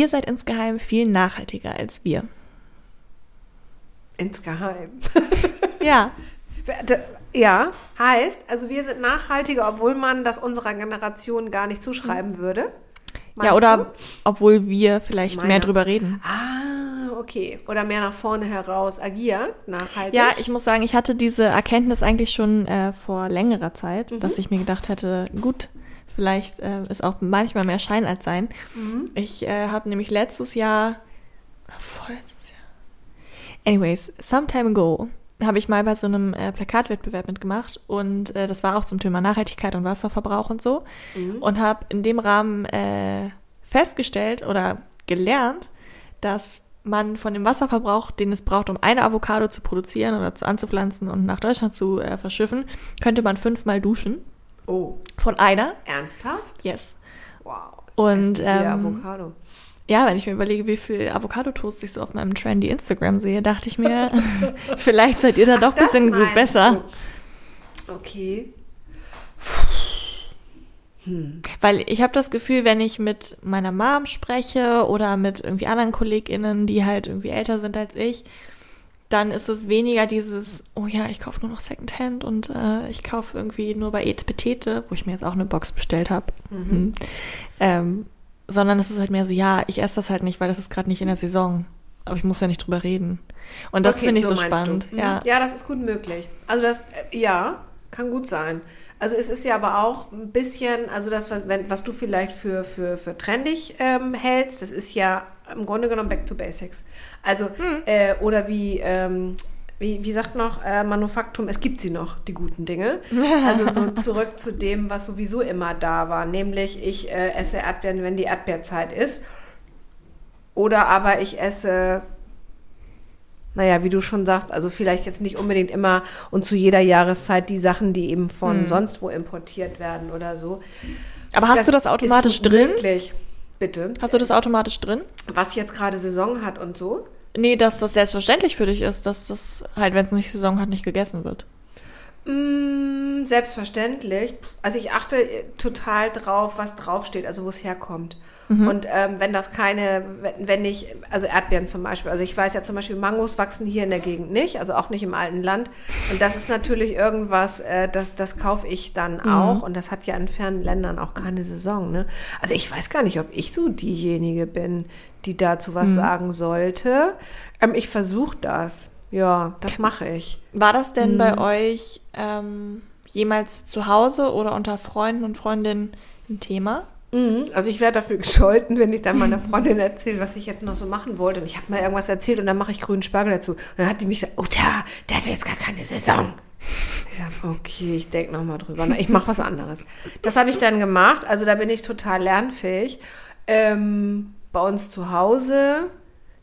Ihr seid insgeheim viel nachhaltiger als wir. Insgeheim. Ja, Ja, heißt, also wir sind nachhaltiger, obwohl man das unserer Generation gar nicht zuschreiben würde. ja Meinst oder du? obwohl wir vielleicht Meine. mehr drüber reden. Ah, okay. Oder mehr nach vorne heraus agiert, nachhaltig. Ja, ich muss sagen, ich hatte diese Erkenntnis eigentlich schon äh, vor längerer Zeit, Mhm. dass ich mir gedacht hätte, gut, vielleicht äh, ist auch manchmal mehr Schein als Sein. Mhm. Ich äh, habe nämlich letztes Jahr, oder vorletztes Jahr, anyways, some time ago, habe ich mal bei so einem äh, Plakatwettbewerb mitgemacht und äh, das war auch zum Thema Nachhaltigkeit und Wasserverbrauch und so Mhm. und habe in dem Rahmen äh, festgestellt oder gelernt, dass man von dem Wasserverbrauch, den es braucht, um eine Avocado zu produzieren oder zu anzupflanzen und nach Deutschland zu äh, verschiffen, könnte man fünfmal duschen. Oh, Von einer. ernsthaft? Yes. Wow. Und, ähm, Avocado. Ja, wenn ich mir überlege, wie viel Avocado-Toast ich so auf meinem trendy Instagram sehe, dachte ich mir, vielleicht seid ihr da doch ein bisschen gut besser. du. Okay. Weil ich habe das Gefühl, wenn ich mit meiner Mom spreche oder mit irgendwie anderen KollegInnen, die halt irgendwie älter sind als ich, dann ist es weniger dieses, oh ja, ich kaufe nur noch Secondhand und äh, ich kaufe irgendwie nur bei Ete Petete, wo ich mir jetzt auch eine Box bestellt habe. Mhm. Ähm, sondern es ist halt mehr so, ja, ich esse das halt nicht, weil das ist gerade nicht in der Saison. Aber ich muss ja nicht drüber reden. Und das Okay, finde ich so, du. spannend. Mhm. Ja. ja, das ist gut möglich. Also das, äh, ja, kann gut sein. Also es ist ja aber auch ein bisschen, also das, was, wenn, was du vielleicht für, für, für trendig ähm, hältst, das ist ja im Grunde genommen back to basics. Also, Hm. äh, oder wie, ähm, wie, wie sagt noch äh, Manufaktum, es gibt sie noch, die guten Dinge. Also so zurück zu dem, was sowieso immer da war, nämlich ich äh, esse Erdbeeren, wenn die Erdbeerzeit ist. Oder aber ich esse naja, wie du schon sagst, also vielleicht jetzt nicht unbedingt immer und zu jeder Jahreszeit die Sachen, die eben von sonst wo importiert werden oder so. Aber hast du das automatisch drin? Möglich. Bitte. Hast du das automatisch drin? Was jetzt gerade Saison hat und so. Nee, dass das selbstverständlich für dich ist, dass das halt, wenn es nicht Saison hat, nicht gegessen wird. Mm, selbstverständlich. Also ich achte äh, total drauf, was draufsteht, also wo es herkommt. Und ähm, wenn das keine, wenn, wenn ich, also Erdbeeren zum Beispiel, also ich weiß ja zum Beispiel, Mangos wachsen hier in der Gegend nicht, also auch nicht im alten Land. Und das ist natürlich irgendwas, äh, das, das kaufe ich dann auch. Und das hat ja in fernen Ländern auch keine Saison. Ne? Also ich weiß gar nicht, ob ich so diejenige bin, die dazu was sagen sollte. Ähm, ich versuche das. Ja, das mache ich. War das denn Mhm. bei euch ähm, jemals zu Hause oder unter Freunden und Freundinnen ein Thema? Mhm. Also ich werde dafür gescholten, wenn ich dann meiner Freundin erzähle, was ich jetzt noch so machen wollte. Und ich habe mal irgendwas erzählt und dann mache ich grünen Spargel dazu. Und dann hat die mich gesagt, oh, der, hat jetzt gar keine Saison. Ich sage, okay, ich denke nochmal drüber. Ich mache was anderes. Das habe ich dann gemacht. Also da bin ich total lernfähig. Ähm, bei uns zu Hause,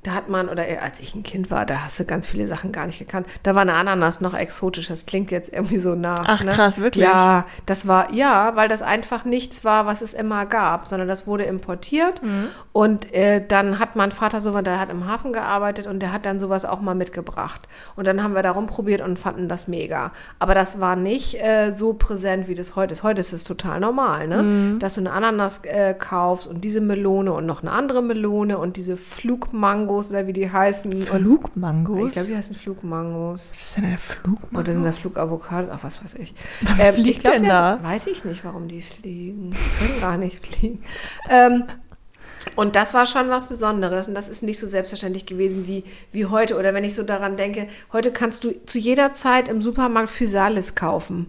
da hat man, oder als ich ein Kind war, da hast du ganz viele Sachen gar nicht gekannt. Da war eine Ananas noch exotisch. Das klingt jetzt irgendwie so nach. Ach, ne? krass, wirklich? Ja, das war, ja, weil das einfach nichts war, was es immer gab, sondern das wurde importiert. Mhm. Und äh, dann hat mein Vater sowas, der hat im Hafen gearbeitet und der hat dann sowas auch mal mitgebracht. Und dann haben wir da rumprobiert und fanden das mega. Aber das war nicht äh, so präsent, wie das heute ist. Heute ist es total normal, ne? Mhm. Dass du eine Ananas äh, kaufst und diese Melone und noch eine andere Melone und diese Flugmangos oder wie die heißen. Und Flugmangos? ich glaube, die heißen Flugmangos. Was ist denn ein Flugmango? Oder sind da Flugavocados? Ach, was weiß ich. Was Ähm, fliegt ich glaub, denn der da? Weiß ich nicht, warum die fliegen. Die können gar nicht fliegen. Ähm, und das war schon was Besonderes. Und das ist nicht so selbstverständlich gewesen wie, wie heute. Oder wenn ich so daran denke, heute kannst du zu jeder Zeit im Supermarkt Physalis kaufen.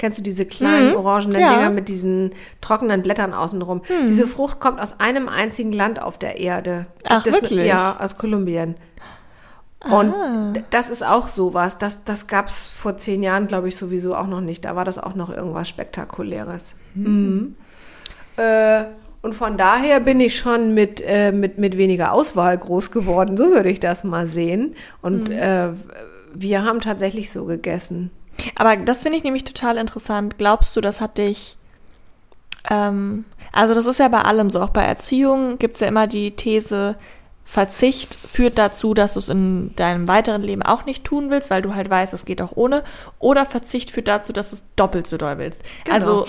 Kennst du diese kleinen Mhm, orangenen ja. Dinger mit diesen trockenen Blättern außenrum? Diese Frucht kommt aus einem einzigen Land auf der Erde. Ach, Das- wirklich? Ja, aus Kolumbien. Und Ah. d- das ist auch sowas. Das, das gab es vor zehn Jahren, glaube ich, sowieso auch noch nicht. Da war das auch noch irgendwas Spektakuläres. Mhm. Äh, Und von daher bin ich schon mit, äh, mit, mit weniger Auswahl groß geworden, so würde ich das mal sehen. Und mhm. äh, wir haben tatsächlich so gegessen. Aber das finde ich nämlich total interessant. Glaubst du, das hat dich. Ähm, also, das ist ja bei allem so. Auch bei Erziehung gibt es ja immer die These, Verzicht führt dazu, dass du es in deinem weiteren Leben auch nicht tun willst, weil du halt weißt, es geht auch ohne. Oder Verzicht führt dazu, dass du es doppelt so doll willst. Genau. Also,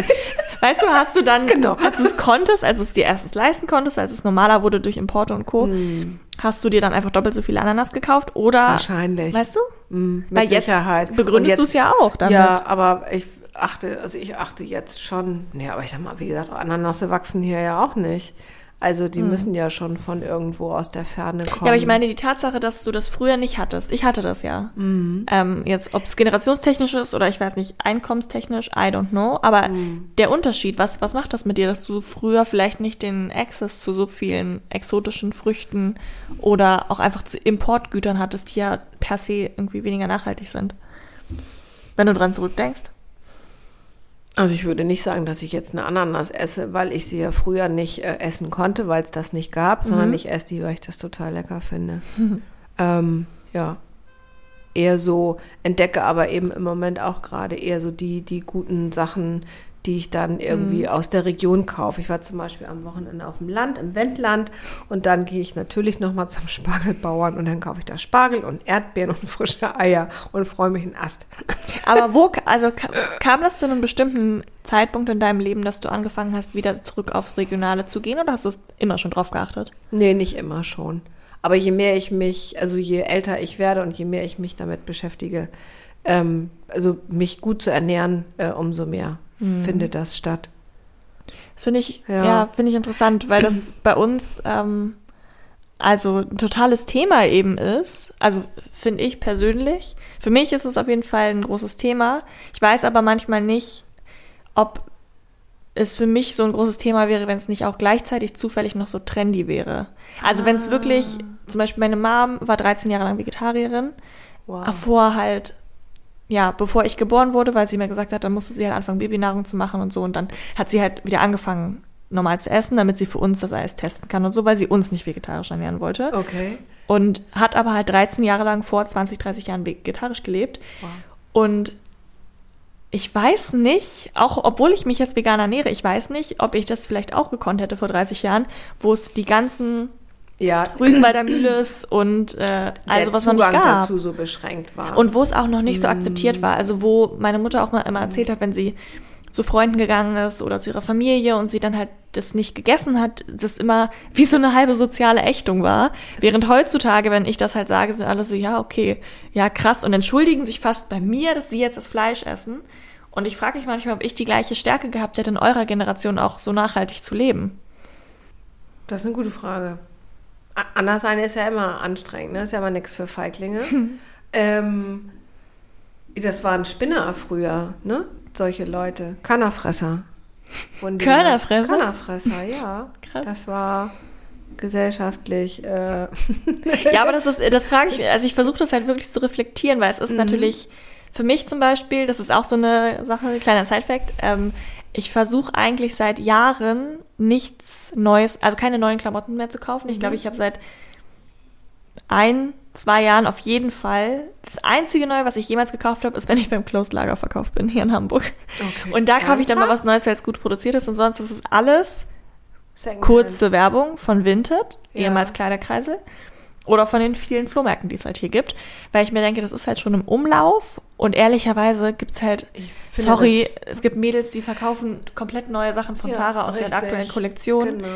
weißt du, hast du dann, genau. als du es konntest, als du es dir erstens leisten konntest, als es normaler wurde durch Importe und Co., mm. Hast du dir dann einfach doppelt so viele Ananas gekauft? Oder? Wahrscheinlich. Weißt du? Mm, mit weil Sicherheit. Jetzt begründest du es ja auch damit. Ja, aber ich achte, also ich achte jetzt schon, ja, aber ich sag mal, wie gesagt, Ananasse wachsen hier ja auch nicht. Also die hm. müssen ja schon von irgendwo aus der Ferne kommen. Ja, aber ich meine, die Tatsache, dass du das früher nicht hattest. Ich hatte das ja. Mhm. Ähm, jetzt, ob es generationstechnisch ist oder ich weiß nicht, einkommenstechnisch, I don't know. Aber mhm. der Unterschied, was, was macht das mit dir, dass du früher vielleicht nicht den Access zu so vielen exotischen Früchten oder auch einfach zu Importgütern hattest, die ja per se irgendwie weniger nachhaltig sind? Wenn du dran zurückdenkst. Also ich würde nicht sagen, dass ich jetzt eine Ananas esse, weil ich sie ja früher nicht äh, essen konnte, weil es das nicht gab, mhm. sondern ich esse die, weil ich das total lecker finde. Mhm. Ähm, ja, eher so entdecke aber eben im Moment auch gerade eher so die, die guten Sachen, die ich dann irgendwie mhm. aus der Region kaufe. Ich war zum Beispiel am Wochenende auf dem Land, im Wendland und dann gehe ich natürlich nochmal zum Spargelbauern und dann kaufe ich da Spargel und Erdbeeren und frische Eier und freue mich einen Ast. Aber wo, also kam das zu einem bestimmten Zeitpunkt in deinem Leben, dass du angefangen hast, wieder zurück aufs Regionale zu gehen oder hast du es immer schon drauf geachtet? Nee, nicht immer schon. Aber je mehr ich mich, also je älter ich werde und je mehr ich mich damit beschäftige, ähm, also mich gut zu ernähren, äh, umso mehr mhm. findet das statt. Das finde ich, ja, ja finde ich interessant, weil das bei uns ähm, also ein totales Thema eben ist. Also finde ich persönlich. Für mich ist es auf jeden Fall ein großes Thema. Ich weiß aber manchmal nicht, ob es für mich so ein großes Thema wäre, wenn es nicht auch gleichzeitig zufällig noch so trendy wäre. Also ah. wenn es wirklich, zum Beispiel meine Mom war 13 Jahre lang Vegetarierin, wow. davor halt ja, bevor ich geboren wurde, weil sie mir gesagt hat, dann musste sie halt anfangen, Babynahrung zu machen und so. Und dann hat sie halt wieder angefangen, normal zu essen, damit sie für uns das alles testen kann und so, weil sie uns nicht vegetarisch ernähren wollte. Okay. Und hat aber halt 13 Jahre lang vor 20, 30 Jahren vegetarisch gelebt. Wow. Und ich weiß nicht, auch obwohl ich mich jetzt vegan ernähre, ich weiß nicht, ob ich das vielleicht auch gekonnt hätte vor 30 Jahren, wo es die ganzen ja. Rügenwalder Mühles und äh, also was noch nicht gab. dazu so beschränkt war. Und wo es auch noch nicht so akzeptiert war. Also wo meine Mutter auch mal immer erzählt hat, wenn sie zu Freunden gegangen ist oder zu ihrer Familie und sie dann halt das nicht gegessen hat, das immer wie so eine halbe soziale Ächtung war. Das Während heutzutage, wenn ich das halt sage, sind alle so, ja, okay, ja, krass und entschuldigen sich fast bei mir, dass sie jetzt das Fleisch essen. Und ich frage mich manchmal, ob ich die gleiche Stärke gehabt hätte, in eurer Generation auch so nachhaltig zu leben. Das ist eine gute Frage. Anders sein ist ja immer anstrengend, ne? Ist ja immer nichts für Feiglinge. Hm. Ähm, das waren Spinner früher, ne? Solche Leute. Körnerfresser. Körnerfresser? Körnerfresser, ja. Krass. Das war gesellschaftlich. Äh ja, aber das ist, das frage ich mich, also ich versuche das halt wirklich zu reflektieren, weil es ist mhm. natürlich für mich zum Beispiel, das ist auch so eine Sache, kleiner Side-Fact, ähm, ich versuche eigentlich seit Jahren nichts Neues, also keine neuen Klamotten mehr zu kaufen. Ich glaube, mhm. ich habe seit ein, zwei Jahren auf jeden Fall. Das einzige Neue, was ich jemals gekauft habe, ist, wenn ich beim Closed Lager verkauft bin hier in Hamburg. Okay. Und da kaufe ich dann mal was Neues, weil es gut produziert ist. Und sonst ist es alles kurze Werbung von Vinted, ja. ehemals Kleiderkreisel. Oder von den vielen Flohmärkten, die es halt hier gibt. Weil ich mir denke, das ist halt schon im Umlauf. Und ehrlicherweise gibt es halt, sorry, es gibt Mädels, die verkaufen komplett neue Sachen von ja, Zara aus richtig. der aktuellen Kollektion. Genau.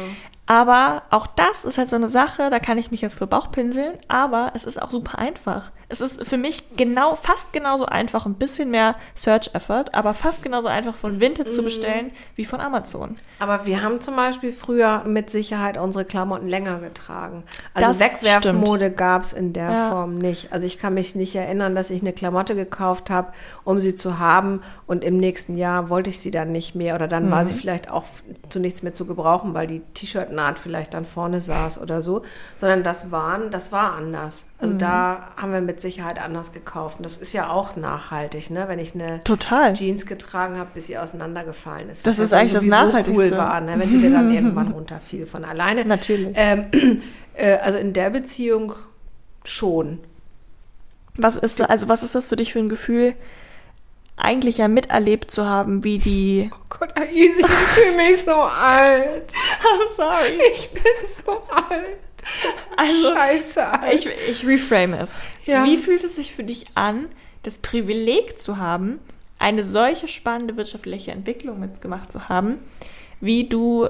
Aber auch das ist halt so eine Sache, da kann ich mich jetzt für Bauch pinseln, aber es ist auch super einfach. Es ist für mich genau, fast genauso einfach, ein bisschen mehr Search-Effort, aber fast genauso einfach von Vinted mm. zu mhm. bestellen wie von Amazon. Aber wir haben zum Beispiel früher mit Sicherheit unsere Klamotten länger getragen. Also Wegwerfmode gab es in der ja. Form nicht. Also ich kann mich nicht erinnern, dass ich eine Klamotte gekauft habe, um sie zu haben und im nächsten Jahr wollte ich sie dann nicht mehr oder dann mhm. war sie vielleicht auch zu nichts mehr zu gebrauchen, weil die T-Shirt T-Shirt-Naht vielleicht dann vorne saß oder so, sondern das waren, das war anders. Also da haben wir mit Sicherheit anders gekauft. Und das ist ja auch nachhaltig, ne? Wenn ich eine Total. Jeans getragen habe, bis sie auseinandergefallen ist. Das ist eigentlich das Nachhaltigste. cool war, ne? wenn sie dir dann irgendwann runterfiel von alleine. Natürlich. Ähm, äh, also in der Beziehung schon. Was ist also was ist das für dich für ein Gefühl, eigentlich ja miterlebt zu haben, wie die. Oh Gott, Aisi, ich fühle mich so alt. I'm sorry. Ich bin so alt. Also, Scheiße alt. ich, ich reframe es. Ja. Wie fühlt es sich für dich an, das Privileg zu haben, eine solche spannende wirtschaftliche Entwicklung mitgemacht zu haben, wie du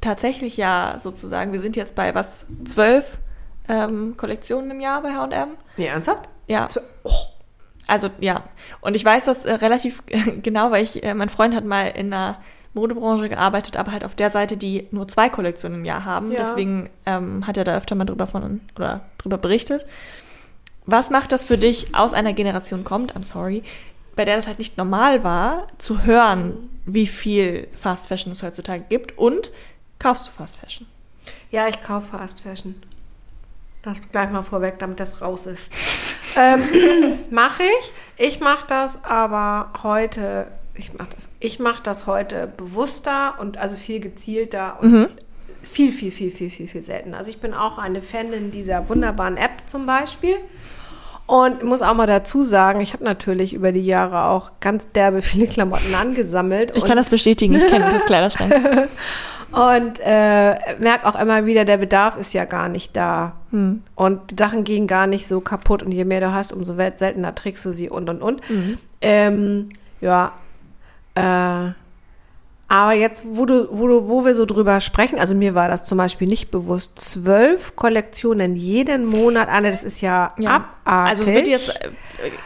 tatsächlich ja sozusagen, wir sind jetzt bei was, zwölf ähm, Kollektionen im Jahr bei H&M? nee, ernsthaft? Ja. Zwe- Oh, Also ja, und ich weiß das äh, relativ genau, weil ich, äh, mein Freund hat mal in der Modebranche gearbeitet, aber halt auf der Seite, die nur zwei Kollektionen im Jahr haben. Ja. Deswegen ähm, hat er da öfter mal drüber von oder drüber berichtet. Was macht das für dich aus einer Generation kommt, I'm sorry, bei der das halt nicht normal war, zu hören, wie viel Fast Fashion es heutzutage gibt und kaufst du Fast Fashion? Ja, ich kaufe Fast Fashion. Das gleich mal vorweg, damit das raus ist. ähm, mache ich. Ich mache das aber heute, ich mache das, ich mache das heute bewusster und also viel gezielter und Mhm. viel, viel, viel, viel, viel, viel seltener. Also ich bin auch eine Fanin dieser wunderbaren App zum Beispiel. Und muss auch mal dazu sagen, ich habe natürlich über die Jahre auch ganz derbe viele Klamotten angesammelt. Ich kann das bestätigen, ich kenne das Kleiderschrank. und äh, merke auch immer wieder, der Bedarf ist ja gar nicht da. Hm. Und die Sachen gehen gar nicht so kaputt. Und je mehr du hast, umso seltener trägst du sie und und und. Mhm. Ähm, ja. Äh, aber jetzt, wo du, wo du, wo wir so drüber sprechen, also mir war das zum Beispiel nicht bewusst, zwölf Kollektionen jeden Monat, Anne, das ist ja, Ja. abartig. Also es wird jetzt, äh,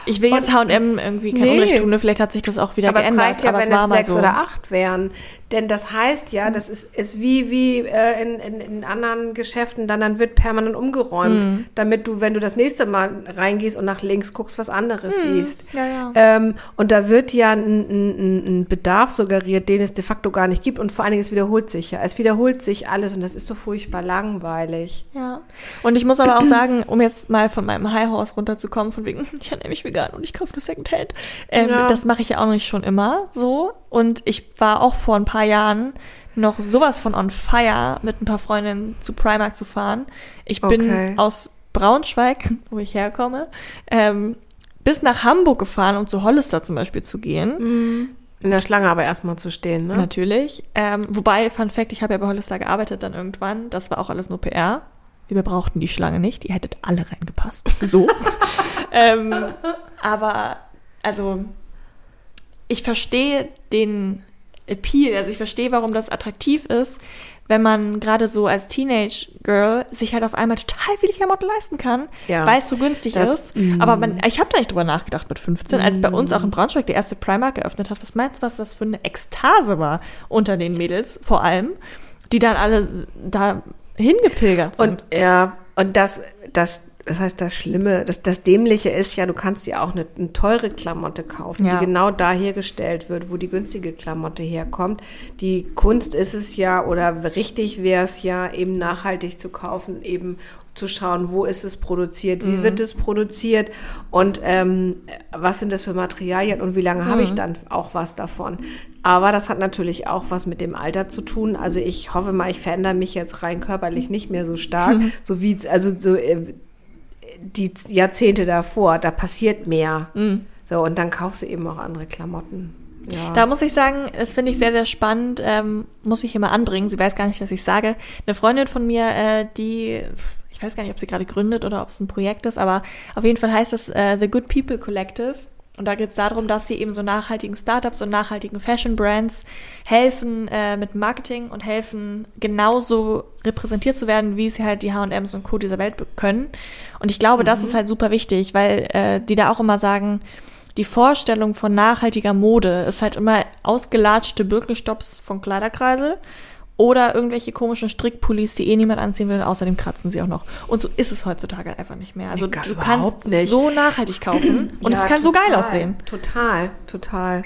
ich will jetzt H&M irgendwie kein Nee. Unrecht tun, ne? vielleicht hat sich das auch wieder aber es geändert, reicht ja, aber wenn es es sechs so. oder acht wären. Denn das heißt ja, das ist, ist wie, wie äh, in, in, in anderen Geschäften, dann, dann wird permanent umgeräumt, Mhm. damit du, wenn du das nächste Mal reingehst und nach links guckst, was anderes siehst. Mhm. Ja, ja. Ähm, und da wird ja ein, ein, ein- ein Bedarf suggeriert, den es de facto gar nicht gibt. Und vor allen Dingen, es wiederholt sich ja. Es wiederholt sich alles und das ist so furchtbar langweilig. Ja. Und ich muss aber auch sagen, um jetzt mal von meinem High Horse runterzukommen, von wegen, ich ernähre mich vegan und ich kaufe nur Secondhand. Ähm, Ja. Das mache ich ja auch nicht schon immer so. Und ich war auch vor ein paar Jahren noch sowas von on fire, mit ein paar Freundinnen zu Primark zu fahren. Ich bin Okay. aus Braunschweig, wo ich herkomme, ähm, bis nach Hamburg gefahren, um zu Hollister zum Beispiel zu gehen. In der Schlange aber erstmal zu stehen, ne? Natürlich. Ähm, wobei, Fun Fact, ich habe ja bei Hollister gearbeitet dann irgendwann. Das war auch alles nur PR. Wir brauchten die Schlange nicht. Die hättet alle reingepasst. So. ähm, aber, also, ich verstehe den Appeal. Also, ich verstehe, warum das attraktiv ist, wenn man gerade so als Teenage-Girl sich halt auf einmal total viele Klamotten leisten kann, Ja. weil es so günstig Das- ist. Aber man, ich habe da nicht drüber nachgedacht mit 15, als bei uns auch in Braunschweig der erste Primark geöffnet hat. Was meinst du, was das für eine Ekstase war unter den Mädels vor allem, die dann alle da hingepilgert sind? Und ja, und das, das, das heißt, das Schlimme, das, das Dämliche ist ja, du kannst ja auch eine, eine teure Klamotte kaufen, Ja. die genau da hergestellt wird, wo die günstige Klamotte herkommt. Die Kunst ist es ja, oder richtig wäre es ja, eben nachhaltig zu kaufen, eben zu schauen, wo ist es produziert, wie wird es produziert und ähm, was sind das für Materialien und wie lange habe ich dann auch was davon. Aber das hat natürlich auch was mit dem Alter zu tun. Also ich hoffe mal, ich verändere mich jetzt rein körperlich nicht mehr so stark, so wie, also so äh, die Jahrzehnte davor, da passiert mehr. So, und dann kaufst du eben auch andere Klamotten. Ja. Da muss ich sagen, das finde ich sehr, sehr spannend, ähm, muss ich hier mal anbringen. Sie weiß gar nicht, dass ich sage. Eine Freundin von mir, äh, die, ich weiß gar nicht, ob sie gerade gründet oder ob es ein Projekt ist, aber auf jeden Fall heißt es äh, The Good People Collective. Und da geht es darum, dass sie eben so nachhaltigen Startups und nachhaltigen Fashion Brands helfen äh, mit Marketing und helfen genauso repräsentiert zu werden, wie sie halt die H&Ms und Co. dieser Welt können. Und ich glaube, das ist halt super wichtig, weil äh, die da auch immer sagen, die Vorstellung von nachhaltiger Mode ist halt immer ausgelatschte Birkenstopps von Kleiderkreisel oder irgendwelche komischen Strickpullis, die eh niemand anziehen will. und Außerdem kratzen sie auch noch. Und so ist es heutzutage halt einfach nicht mehr. Also Nee, gar du kannst nicht. so nachhaltig kaufen und Ja, es kann so geil total, aussehen. Total, total.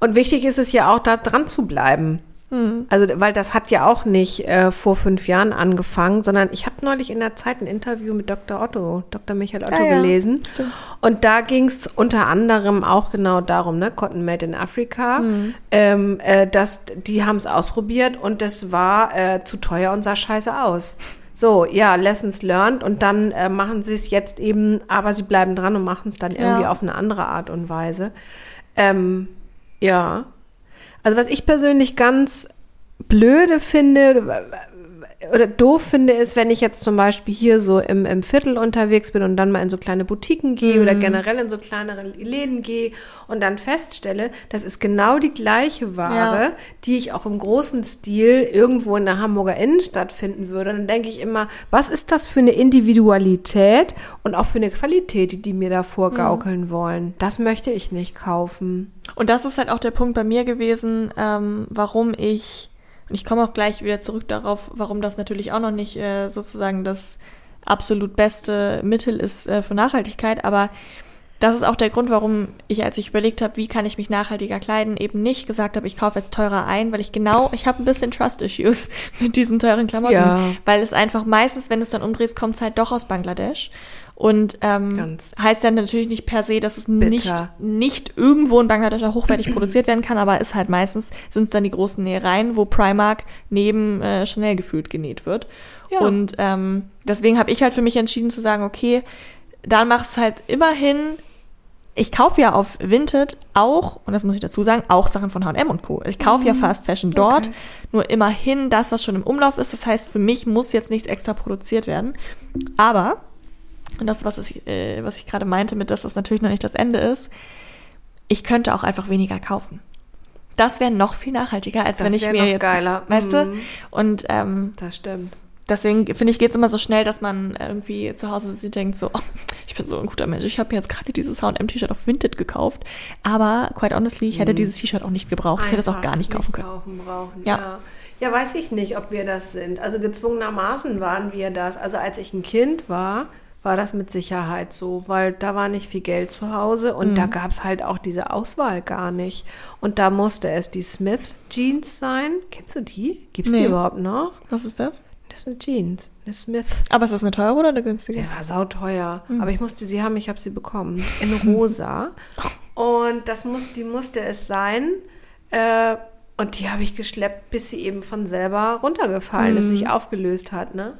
Und wichtig ist es ja auch, da dran zu bleiben. Mhm. Also, weil das hat ja auch nicht äh, vor fünf Jahren angefangen, sondern ich habe neulich in der Zeit ein Interview mit Dr. Otto, Dr. Michael Otto ah, ja, gelesen. Stimmt. Und da ging es unter anderem auch genau darum, ne, Cotton Made in Africa. Mhm. Ähm, äh, dass die haben es ausprobiert und das war äh, zu teuer und sah scheiße aus. So, ja, Lessons learned und dann äh, machen sie es jetzt eben, aber sie bleiben dran und machen es dann ja. irgendwie auf eine andere Art und Weise. Ähm, ja. Also was ich persönlich ganz blöde finde, oder doof finde, ist, wenn ich jetzt zum Beispiel hier so im, im Viertel unterwegs bin und dann mal in so kleine Boutiquen gehe mhm. oder generell in so kleinere Läden gehe und dann feststelle, das ist genau die gleiche Ware, ja. die ich auch im großen Stil irgendwo in der Hamburger Innenstadt finden würde. dann denke ich immer, was ist das für eine Individualität und auch für eine Qualität, die die mir da vorgaukeln mhm. wollen? Das möchte ich nicht kaufen. Und das ist halt auch der Punkt bei mir gewesen, ähm, warum ich und ich komme auch gleich wieder zurück darauf, warum das natürlich auch noch nicht äh, sozusagen das absolut beste Mittel ist äh, für Nachhaltigkeit. Aber das ist auch der Grund, warum ich, als ich überlegt habe, wie kann ich mich nachhaltiger kleiden, eben nicht gesagt habe, ich kaufe jetzt teurer ein, weil ich genau, ich habe ein bisschen Trust-Issues mit diesen teuren Klamotten. Ja. Weil es einfach meistens, wenn du es dann umdrehst, kommt es halt doch aus Bangladesch. Und ähm, heißt dann natürlich nicht per se, dass es nicht, nicht irgendwo in Bangladesch auch hochwertig produziert werden kann, aber ist halt meistens, sind es dann die großen Nähereien, wo Primark neben äh, Chanel gefühlt genäht wird. Ja. Und ähm, deswegen habe ich halt für mich entschieden zu sagen, okay, dann mach's halt immerhin ich kaufe ja auf Vinted auch, und das muss ich dazu sagen, auch Sachen von H&M und Co. Ich kaufe mhm. ja Fast Fashion dort, okay. nur immerhin das, was schon im Umlauf ist. Das heißt, für mich muss jetzt nichts extra produziert werden. Aber und das, was ich, äh, was ich gerade meinte, mit dass das natürlich noch nicht das Ende ist, ich könnte auch einfach weniger kaufen. Das wäre noch viel nachhaltiger, als das wenn ich mir jetzt, geiler. weißt du? Mhm. Und ähm, das stimmt. Deswegen finde ich, geht es immer so schnell, dass man irgendwie zu Hause sitzt und denkt so, oh, ich bin so ein guter Mensch. Ich habe jetzt gerade dieses H&M-T-Shirt auf Vinted gekauft. Aber, quite honestly, ich hätte mhm. dieses T-Shirt auch nicht gebraucht. Einfach ich hätte es auch gar nicht kaufen können. Kaufen, brauchen, ja. ja. Ja, weiß ich nicht, ob wir das sind. Also gezwungenermaßen waren wir das. Also als ich ein Kind war, war das mit Sicherheit so, weil da war nicht viel Geld zu Hause und mhm. da gab es halt auch diese Auswahl gar nicht. Und da musste es die Smith Jeans sein. Kennst du die? Gibt es nee. die überhaupt noch? Was ist das? Das ist eine Jeans, eine Smith. Aber ist das eine teure oder eine günstige? Die war sauteuer, mhm. aber ich musste sie haben, ich habe sie bekommen. In rosa. und das muss, die musste es sein. Äh, und die habe ich geschleppt, bis sie eben von selber runtergefallen mhm. ist, sich aufgelöst hat, ne?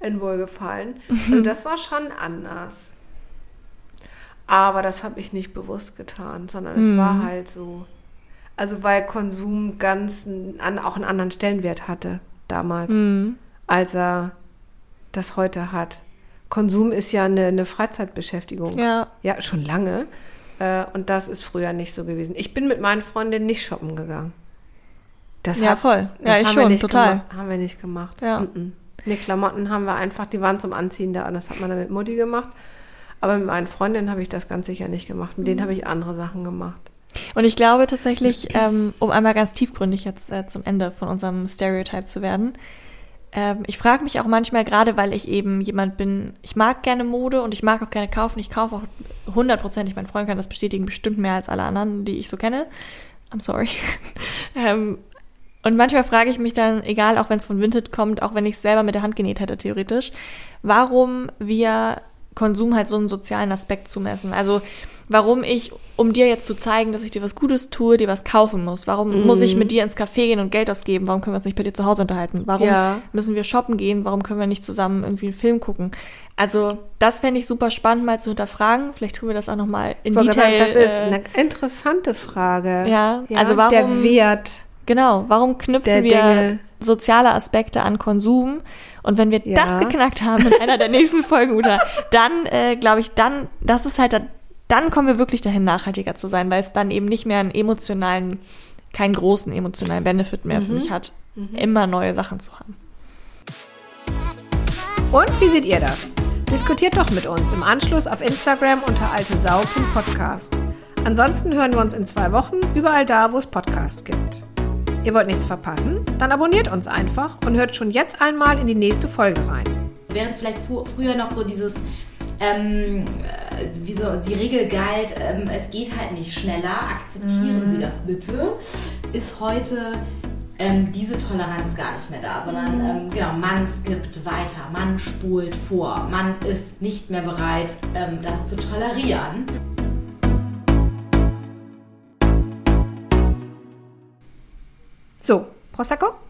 In Wohlgefallen. Also das war schon anders. Aber das habe ich nicht bewusst getan, sondern es mhm. war halt so. Also weil Konsum ganz an, auch einen anderen Stellenwert hatte damals, mhm. als er das heute hat. Konsum ist ja eine, eine Freizeitbeschäftigung. Ja. Ja, schon lange. Äh, und das ist früher nicht so gewesen. Ich bin mit meinen Freundinnen nicht shoppen gegangen. Das ja, hat, voll. Ja, ich schon, total. Haben wir nicht gemacht. Ja. Mm -mm. Nee, Klamotten haben wir einfach, die waren zum Anziehen da und das hat man dann mit Mutti gemacht. Aber mit meinen Freundinnen habe ich das ganz sicher nicht gemacht. Mit denen mhm. habe ich andere Sachen gemacht. Und ich glaube tatsächlich, ähm, um einmal ganz tiefgründig jetzt äh, zum Ende von unserem Stereotype zu werden, ähm, ich frage mich auch manchmal, gerade weil ich eben jemand bin, ich mag gerne Mode und ich mag auch gerne kaufen. Ich kaufe auch hundertprozentig, mein Freund kann das bestätigen, bestimmt mehr als alle anderen, die ich so kenne. I'm sorry. ähm, und manchmal frage ich mich dann, egal, auch wenn es von Vinted kommt, auch wenn ich es selber mit der Hand genäht hätte, theoretisch, warum wir Konsum halt so einen sozialen Aspekt zumessen. Also warum ich, um dir jetzt zu zeigen, dass ich dir was Gutes tue, dir was kaufen muss. Warum mm. muss ich mit dir ins Café gehen und Geld ausgeben? Warum können wir uns nicht bei dir zu Hause unterhalten? Warum ja. müssen wir shoppen gehen? Warum können wir nicht zusammen irgendwie einen Film gucken? Also das fände ich super spannend mal zu hinterfragen. Vielleicht tun wir das auch noch mal in Detail. Sagen, das ist äh, eine interessante Frage. Ja, ja, also warum der Wert Genau, warum knüpfen wir Dinge. soziale Aspekte an Konsum? Und wenn wir ja. das geknackt haben in einer der nächsten Folgen, Uta, dann äh, glaube ich, dann, das ist halt, dann kommen wir wirklich dahin, nachhaltiger zu sein, weil es dann eben nicht mehr einen emotionalen, keinen großen emotionalen Benefit mehr mhm. für mich hat, mhm. immer neue Sachen zu haben. Und wie seht ihr das? Diskutiert doch mit uns im Anschluss auf Instagram unter altesau.podcast. Ansonsten hören wir uns in zwei Wochen überall da, wo es Podcasts gibt. Ihr wollt nichts verpassen? Dann abonniert uns einfach und hört schon jetzt einmal in die nächste Folge rein. Während vielleicht früher noch so dieses, ähm, äh, wie so die Regel galt, ähm, es geht halt nicht schneller, akzeptieren mhm. Sie das bitte, ist heute ähm, diese Toleranz gar nicht mehr da, sondern ähm, genau, man skippt weiter, man spult vor, man ist nicht mehr bereit, ähm, das zu tolerieren. So, Prosecco?